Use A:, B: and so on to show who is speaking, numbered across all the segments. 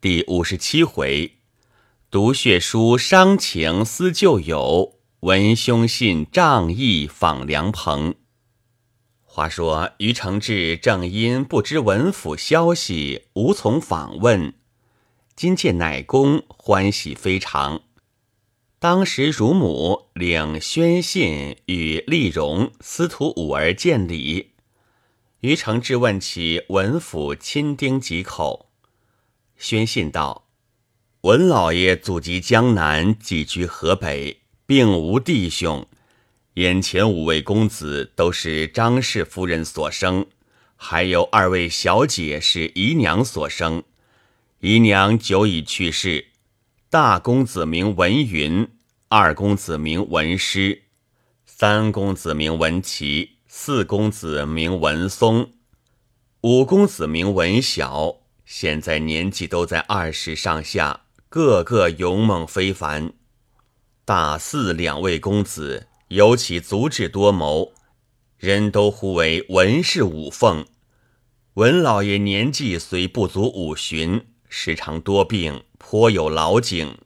A: 第五十七回，读血书伤情思旧友，闻兄信仗义访良朋。话说于承志正因不知文府消息，无从访问，今见乃公，欢喜非常。当时乳母领宣信与丽荣、司徒五儿见礼。于承志问起文府亲丁几口。宣信道：“文老爷祖籍江南，寄居河北，并无弟兄。眼前五位公子都是张氏夫人所生，还有二位小姐是姨娘所生。姨娘久已去世。大公子名文云，二公子名文师，三公子名文琪，四公子名文松，五公子名文晓。”现在年纪都在二十上下，个个勇猛非凡。大四两位公子尤其足智多谋，人都呼为文氏五凤。文老爷年纪虽不足五旬，时常多病，颇有老景，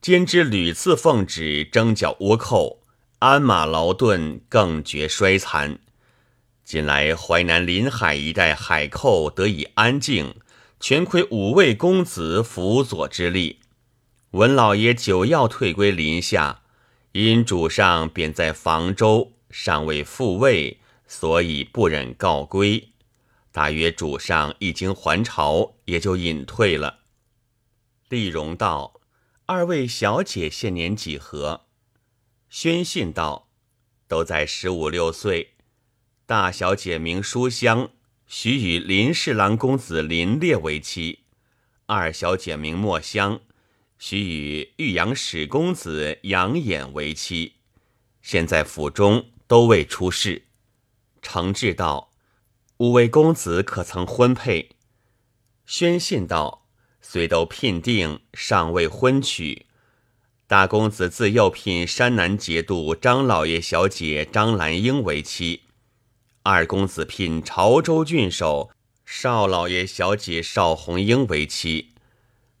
A: 兼之屡次奉旨征剿倭寇，鞍马劳顿，更觉衰残。近来淮南临海一带海寇得以安静。全亏五位公子辅佐之力，文老爷久要退归林下，因主上便在房州，尚未复位，所以不忍告归。大约主上一经还朝，也就隐退了。丽荣道：“二位小姐现年几何？”宣信道：“都在十五六岁。大小姐名书香。”许与林侍郎公子林烈为妻，二小姐名墨香，许与玉阳史公子杨衍为妻。现在府中都未出世。承志道：“五位公子可曾婚配？”宣信道：“虽都聘定，尚未婚娶。大公子自幼聘山南节度张老爷小姐张兰英为妻。”二公子聘潮州郡守邵老爷小姐邵红英为妻，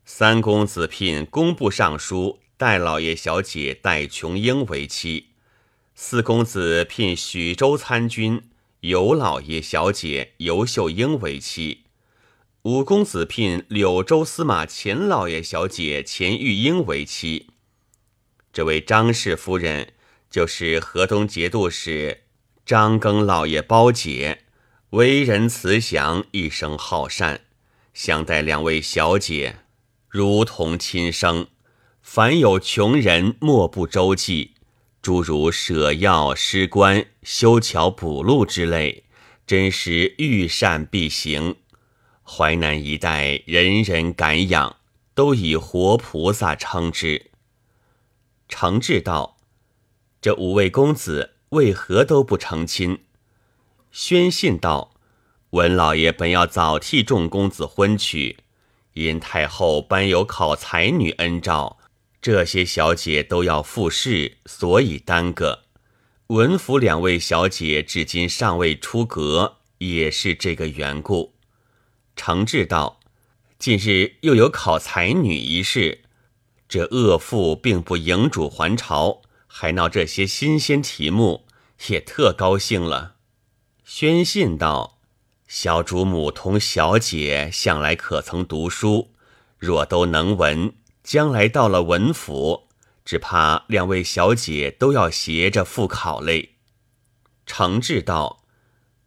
A: 三公子聘工部尚书戴老爷小姐戴琼英为妻，四公子聘许州参军尤老爷小姐尤秀英为妻，五公子聘柳州司马钱老爷小姐钱玉英为妻。这位张氏夫人就是河东节度使。张庚老爷包姐，为人慈祥，一生好善，相待两位小姐如同亲生。凡有穷人，莫不周济，诸如舍药施棺、修桥补路之类，真是遇善必行。淮南一带人人感仰，都以活菩萨称之。承志道：这五位公子。为何都不成亲？宣信道：“文老爷本要早替众公子婚娶，因太后颁有考才女恩诏，这些小姐都要复试，所以耽搁。文府两位小姐至今尚未出阁，也是这个缘故。”承志道：“近日又有考才女一事，这恶妇并不迎主还朝。”还闹这些新鲜题目，也特高兴了。宣信道：“小主母同小姐向来可曾读书？若都能文，将来到了文府，只怕两位小姐都要携着赴考嘞。”承志道：“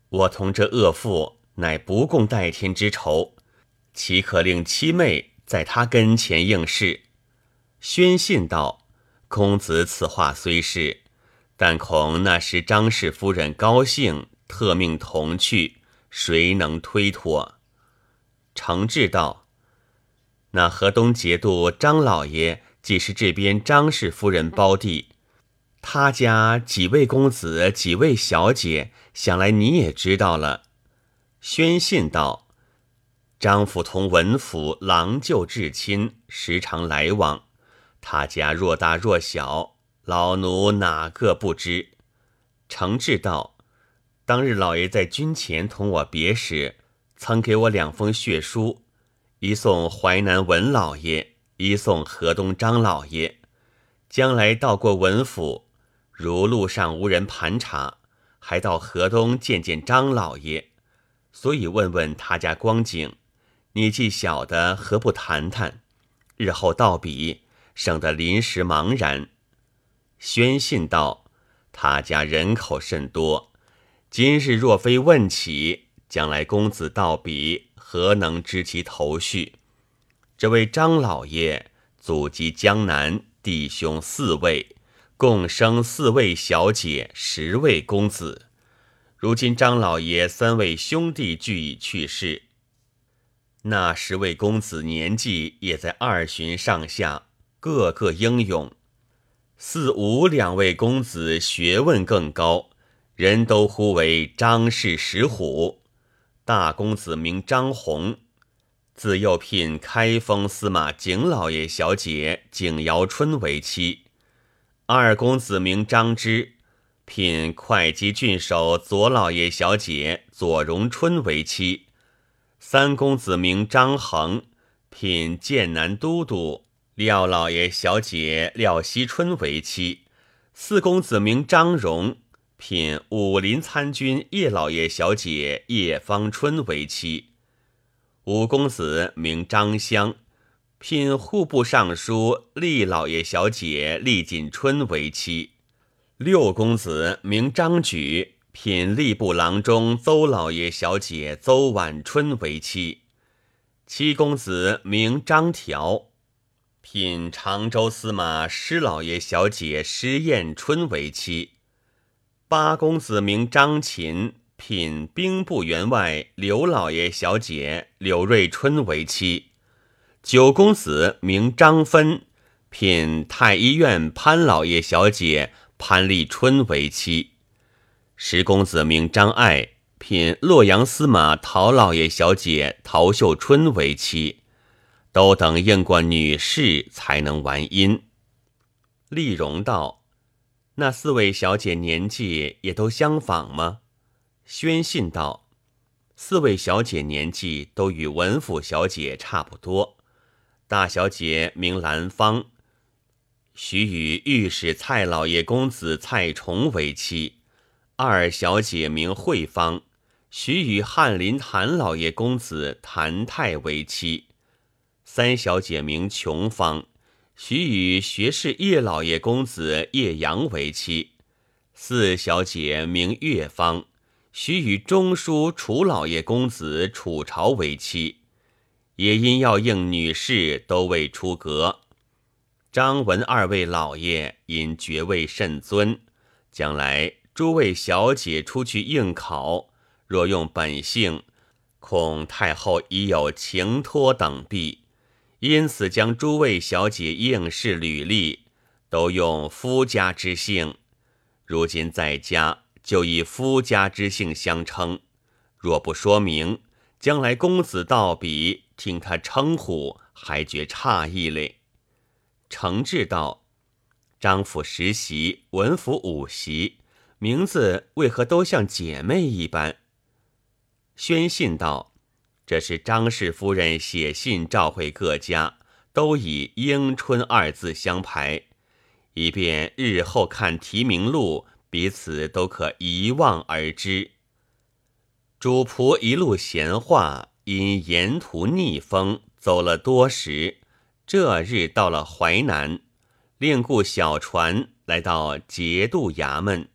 A: 我同这恶妇乃不共戴天之仇，岂可令七妹在他跟前应试？”宣信道。公子此话虽是，但恐那时张氏夫人高兴，特命同去，谁能推脱？承志道：“那河东节度张老爷既是这边张氏夫人胞弟，他家几位公子、几位小姐，想来你也知道了。”宣信道：“张府同文府郎舅至亲，时常来往。”他家若大若小，老奴哪个不知？承志道：当日老爷在军前同我别时，曾给我两封血书，一送淮南文老爷，一送河东张老爷。将来到过文府，如路上无人盘查，还到河东见见张老爷，所以问问他家光景。你既晓得，何不谈谈？日后道比，省得临时茫然。宣信道：“他家人口甚多，今日若非问起，将来公子到彼，何能知其头绪？这位张老爷祖籍江南，弟兄四位，共生四位小姐，十位公子。如今张老爷三位兄弟俱已去世。”那十位公子年纪也在二旬上下，个个英勇。四五两位公子学问更高，人都呼为张氏石虎。大公子名张宏，自幼聘开封司马景老爷小姐景瑶春为妻。二公子名张之，聘会稽郡守左老爷小姐左荣春为妻。三公子名张衡，聘剑南都督廖老爷小姐廖惜春为妻；四公子名张荣，聘武林参军叶老爷小姐叶芳春为妻；五公子名张香，聘户部尚书厉老爷小姐厉锦春为妻；六公子名张举。聘吏部郎中邹老爷小姐邹婉春为妻，七公子名张条，聘常州司马施老爷小姐施艳春为妻，八公子名张琴，聘兵部员外刘老爷小姐柳瑞春为妻，九公子名张芬，聘太医院潘老爷小姐潘丽春为妻。十公子名张爱，聘洛阳司马陶老爷小姐陶秀春为妻，都等应过女士才能完姻。丽荣道：“那四位小姐年纪也都相仿吗？”宣信道：“四位小姐年纪都与文府小姐差不多。大小姐名兰芳，许与御史蔡老爷公子蔡崇为妻。”二小姐名慧芳，许与翰林谭老爷公子谭泰为妻；三小姐名琼芳，许与学士叶老爷公子叶阳为妻；四小姐名月芳，许与中书楚老爷公子楚朝为妻。也因要应女士都未出阁。张文二位老爷因爵位甚尊，将来。诸位小姐出去应考，若用本姓，恐太后已有情托等弊，因此将诸位小姐应试履历都用夫家之姓。如今在家就以夫家之姓相称，若不说明，将来公子到彼听他称呼，还觉诧异嘞。程志道：张府十席，文府五席。名字为何都像姐妹一般？宣信道：“这是张氏夫人写信召会各家，都以‘迎春’二字相排，以便日后看提名录，彼此都可一望而知。”主仆一路闲话，因沿途逆风走了多时，这日到了淮南，另雇小船来到节度衙门。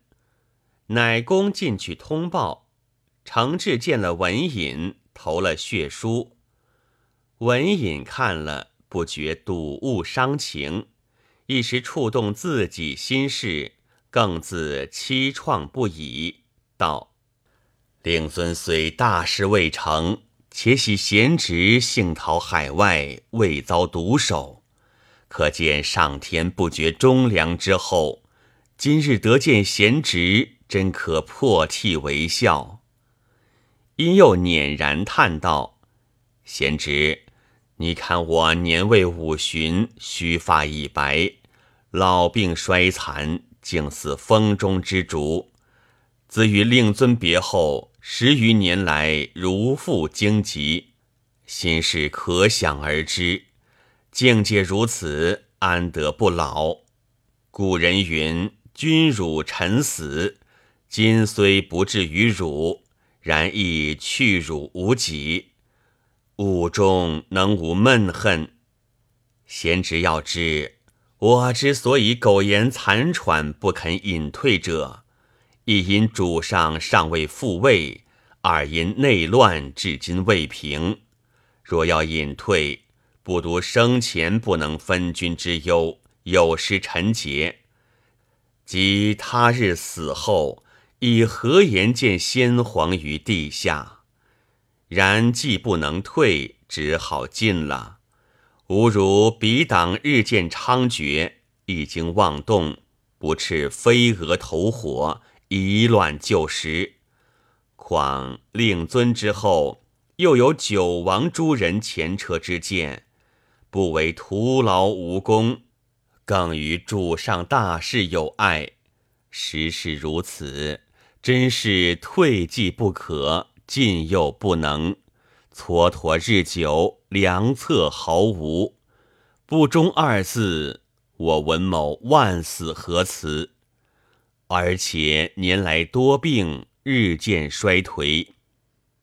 A: 乃公进去通报，程志见了文隐，投了血书。文隐看了，不觉睹物伤情，一时触动自己心事，更自凄怆不已，道：“令尊虽大事未成，且喜贤侄幸逃海外，未遭毒手，可见上天不绝忠良之后。今日得见贤侄。”真可破涕为笑。因又捻然叹道：“贤侄，你看我年未五旬，须发已白，老病衰残，竟似风中之烛。自与令尊别后，十余年来如负荆棘，心事可想而知。境界如此，安得不老？古人云：“君辱臣死。”今虽不至于辱，然亦去辱无几。吾中能无闷恨？贤侄要知，我之所以苟延残喘不肯隐退者，一因主上尚未复位，二因内乱至今未平。若要隐退，不独生前不能分君之忧，有失臣节；即他日死后，以何言见先皇于地下？然既不能退，只好进了。吾如彼党日渐猖獗，一经妄动，不啻飞蛾投火，以乱就时。况令尊之后，又有九王诸人前车之鉴，不为徒劳无功，更与主上大事有碍。时事如此，真是退既不可。进又不能，蹉跎日久，良策毫无。不忠二字，我文某万死何辞？而且年来多病，日渐衰颓，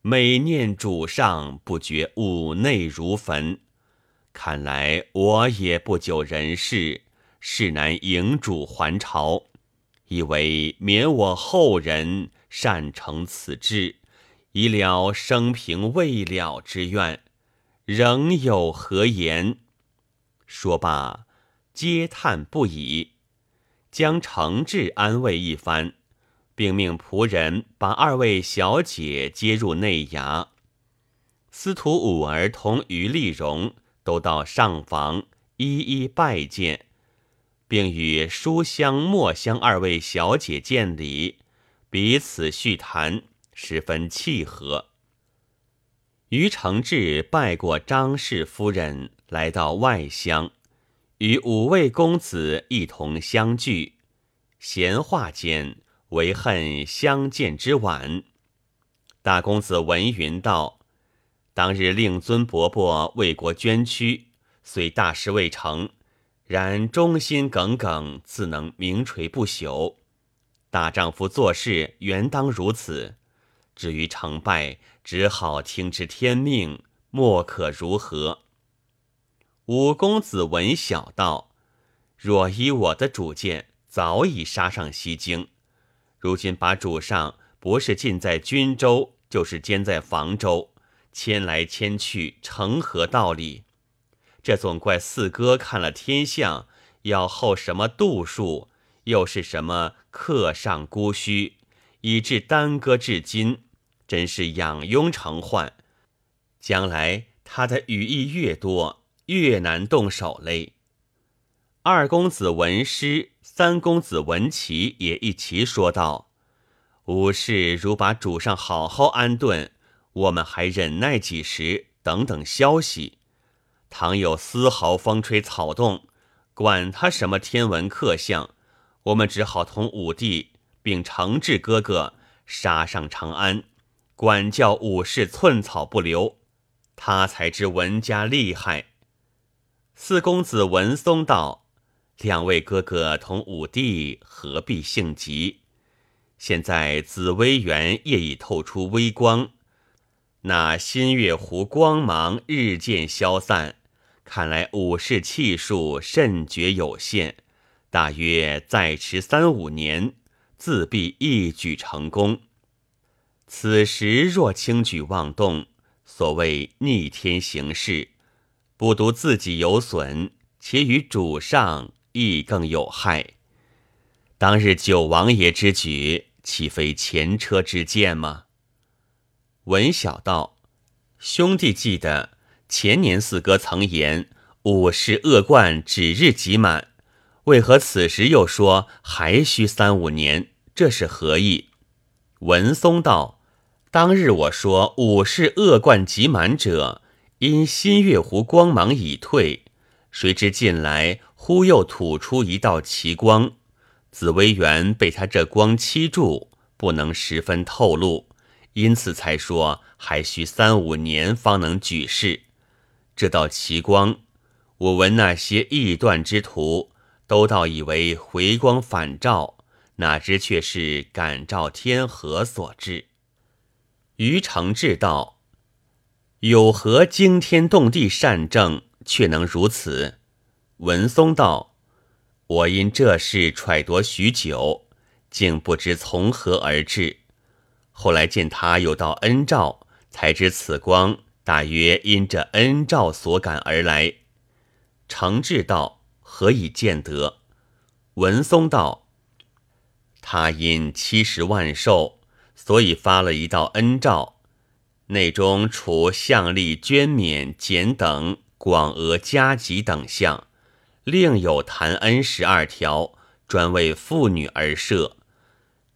A: 每念主上，不觉五内如焚。看来我也不久人世，势难迎主还朝，以为免我后人善成此志。以了生平未了之愿，仍有何言？说罢，嗟叹不已，将承志安慰一番，并命仆人把二位小姐接入内衙。司徒五儿同于丽蓉都到上房一一拜见，并与书香、墨香二位小姐见礼，彼此叙谈。十分契合。于承志拜过张氏夫人，来到外乡，与五位公子一同相聚，闲话间唯恨相见之晚。大公子闻云道：“当日令尊伯伯为国捐躯，虽大事未成，然忠心耿耿，自能名垂不朽。大丈夫做事，原当如此。”至于成败，只好听之天命，莫可如何。五公子闻小道：“若依我的主见，早已杀上西京。如今把主上不是禁在军州，就是监在房州，迁来迁去，成何道理？这总怪四哥看了天象，要候什么度数，又是什么客上孤虚，以致耽搁至今。”真是养庸成患，将来他的羽翼越多，越难动手嘞。二公子文师，三公子文琪也一齐说道：“吾事如把主上好好安顿，我们还忍耐几时？等等消息。倘有丝毫风吹草动，管他什么天文克相，我们只好同武帝并承志哥哥杀上长安。”管教武士寸草不留，他才知文家厉害。四公子文松道：“两位哥哥同武帝何必性急？现在紫薇园业已透出微光，那新月湖光芒日渐消散，看来武士气数甚觉有限。大约再迟三五年，自必一举成功。”此时若轻举妄动，所谓逆天行事，不独自己有损，且与主上亦更有害。当日九王爷之举，岂非前车之鉴吗？文小道，兄弟记得前年四哥曾言武士恶贯指日即满，为何此时又说还需三五年？这是何意？文松道。当日我说武士恶贯即满者，因新月湖光芒已退，谁知近来忽又吐出一道奇光，紫薇园被他这光欺住，不能十分透露，因此才说还需三五年方能举世。这道奇光，我闻那些臆断之徒都倒以为回光返照，哪知却是感召天河所致。于承志道：“有何惊天动地善政，却能如此？”文松道：“我因这事揣度许久，竟不知从何而至。后来见他有道恩照，才知此光。”大约因这恩诏所感而来。承志道：“何以见得？”文松道：“他因七十万寿，所以发了一道恩诏，内中除相力捐免减等广额加给等项，另有谈恩十二条，专为妇女而设，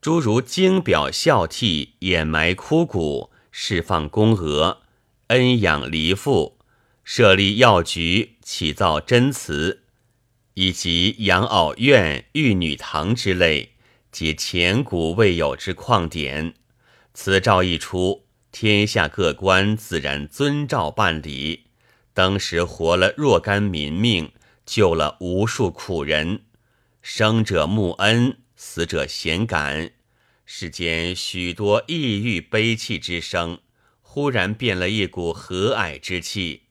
A: 诸如精表孝悌、掩埋枯骨、释放宫娥。”恩养离父，设立药局，起造真祠，以及养老院、玉女堂之类，皆前古未有之旷典。此诏一出，天下各官自然遵照办理。当时活了若干民命，救了无数苦人，生者慕恩，死者贤感。世间许多抑郁悲泣之声。忽然变了一股和蔼之气，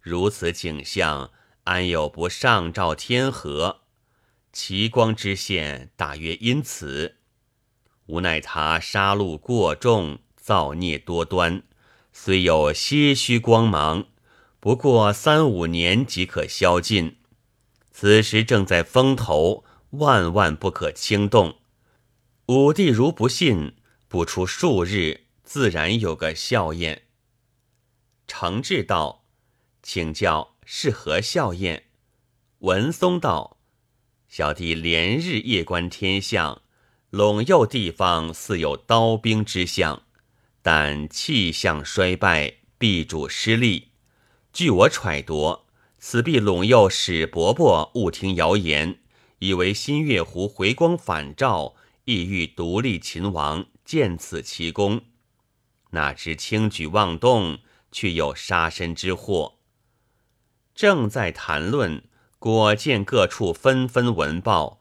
A: 如此景象，安有不上照天河？奇光之现，大约因此。无奈他杀戮过重，造孽多端，虽有些许光芒，不过三五年即可消尽。此时正在风头，万万不可轻动。武帝如不信，不出数日。自然有个笑宴。程志道：“请教是何笑宴？”文松道：“小弟连日夜观天象，陇右地方似有刀兵之象，但气象衰败，必主失利。据我揣度，此必陇右史伯伯误听谣言，以为新月湖回光返照，意欲独立秦王，见此奇功。”哪知轻举妄动，却有杀身之祸。正在谈论，果见各处纷纷闻报，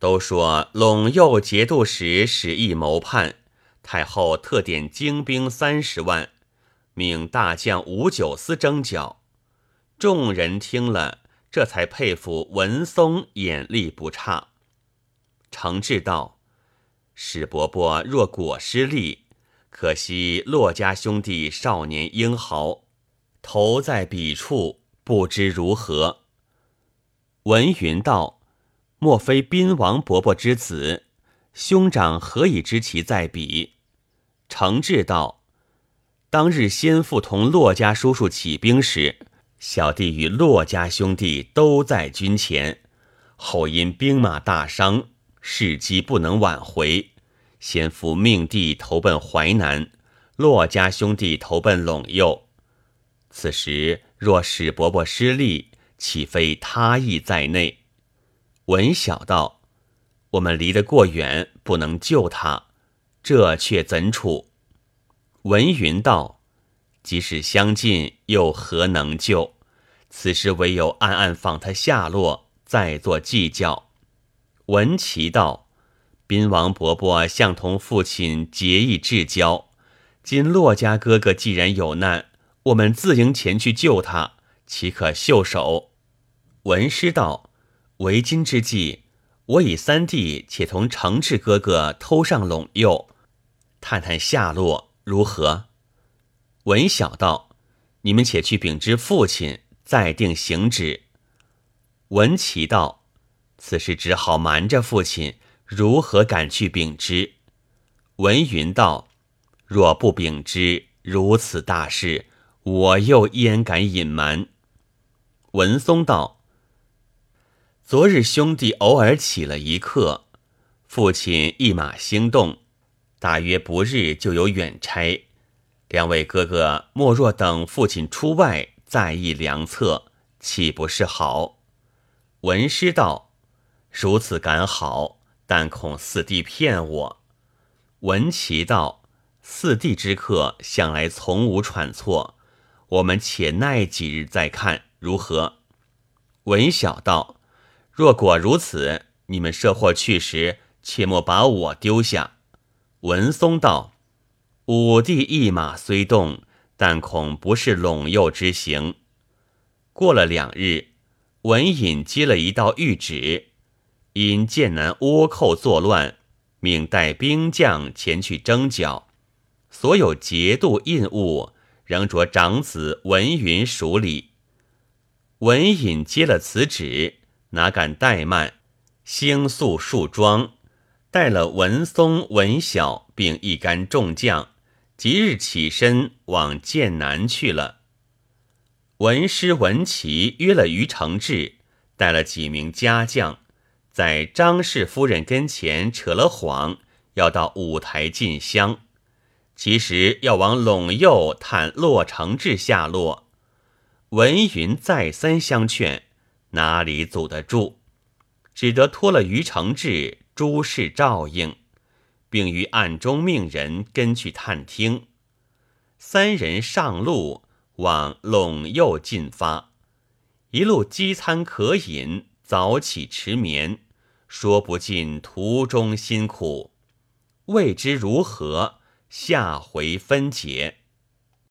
A: 都说陇右节度使使意谋叛，太后特点精兵三十万，命大将吴九思征剿。众人听了，这才佩服文松眼力不差。程志道：“史伯伯若果失利。”可惜骆家兄弟少年英豪，投在彼处，不知如何。文云道：“莫非宾王伯伯之子？兄长何以知其在彼？”程志道：“当日先父同骆家叔叔起兵时，小弟与骆家兄弟都在军前，后因兵马大伤，事机不能挽回。”先父命弟投奔淮南，骆家兄弟投奔陇右。此时若史伯伯失利，岂非他意在内？文晓道：“我们离得过远，不能救他，这却怎处？”文云道：“即使相近，又何能救？此时唯有暗暗访他下落，再做计较。”文琪道。宾王伯伯向同父亲结义至交，今骆家哥哥既然有难，我们自应前去救他，岂可袖手？文师道：为今之计，我以三弟且同承志哥哥偷上陇右，探探下落如何？文晓道：你们且去禀知父亲，再定行止。文琪道：此事只好瞒着父亲。如何敢去禀之？文云道：“若不禀之，如此大事，我又焉敢隐瞒？”文松道：“昨日兄弟偶尔起了一刻，父亲一马兴动，大约不日就有远差。两位哥哥莫若等父亲出外，再议良策，岂不是好？”文师道：“如此敢好。”但恐四弟骗我。文琪道：“四弟之客向来从无喘错，我们且耐几日再看如何？”文晓道：“若果如此，你们设货去时，切莫把我丢下。”文松道：“武帝一马虽动，但恐不是陇右之行。”过了两日，文隐接了一道谕旨，因剑南倭寇作乱，命带兵将前去征剿，所有节度印物仍着长子文云署理。文隐接了此旨，哪敢怠慢，星宿树庄，带了文松、文晓，并一干众将，即日起身往剑南去了。文师文琪约了于承志，带了几名家将，在张氏夫人跟前扯了谎，要到五台进香，其实要往陇右探骆承志下落。文云再三相劝，哪里阻得住？只得托了于承志诸事照应，并于暗中命人跟去探听。三人上路。往陇右进发，一路饥餐渴饮，早起迟眠，说不尽途中辛苦。未知如何，下回分解。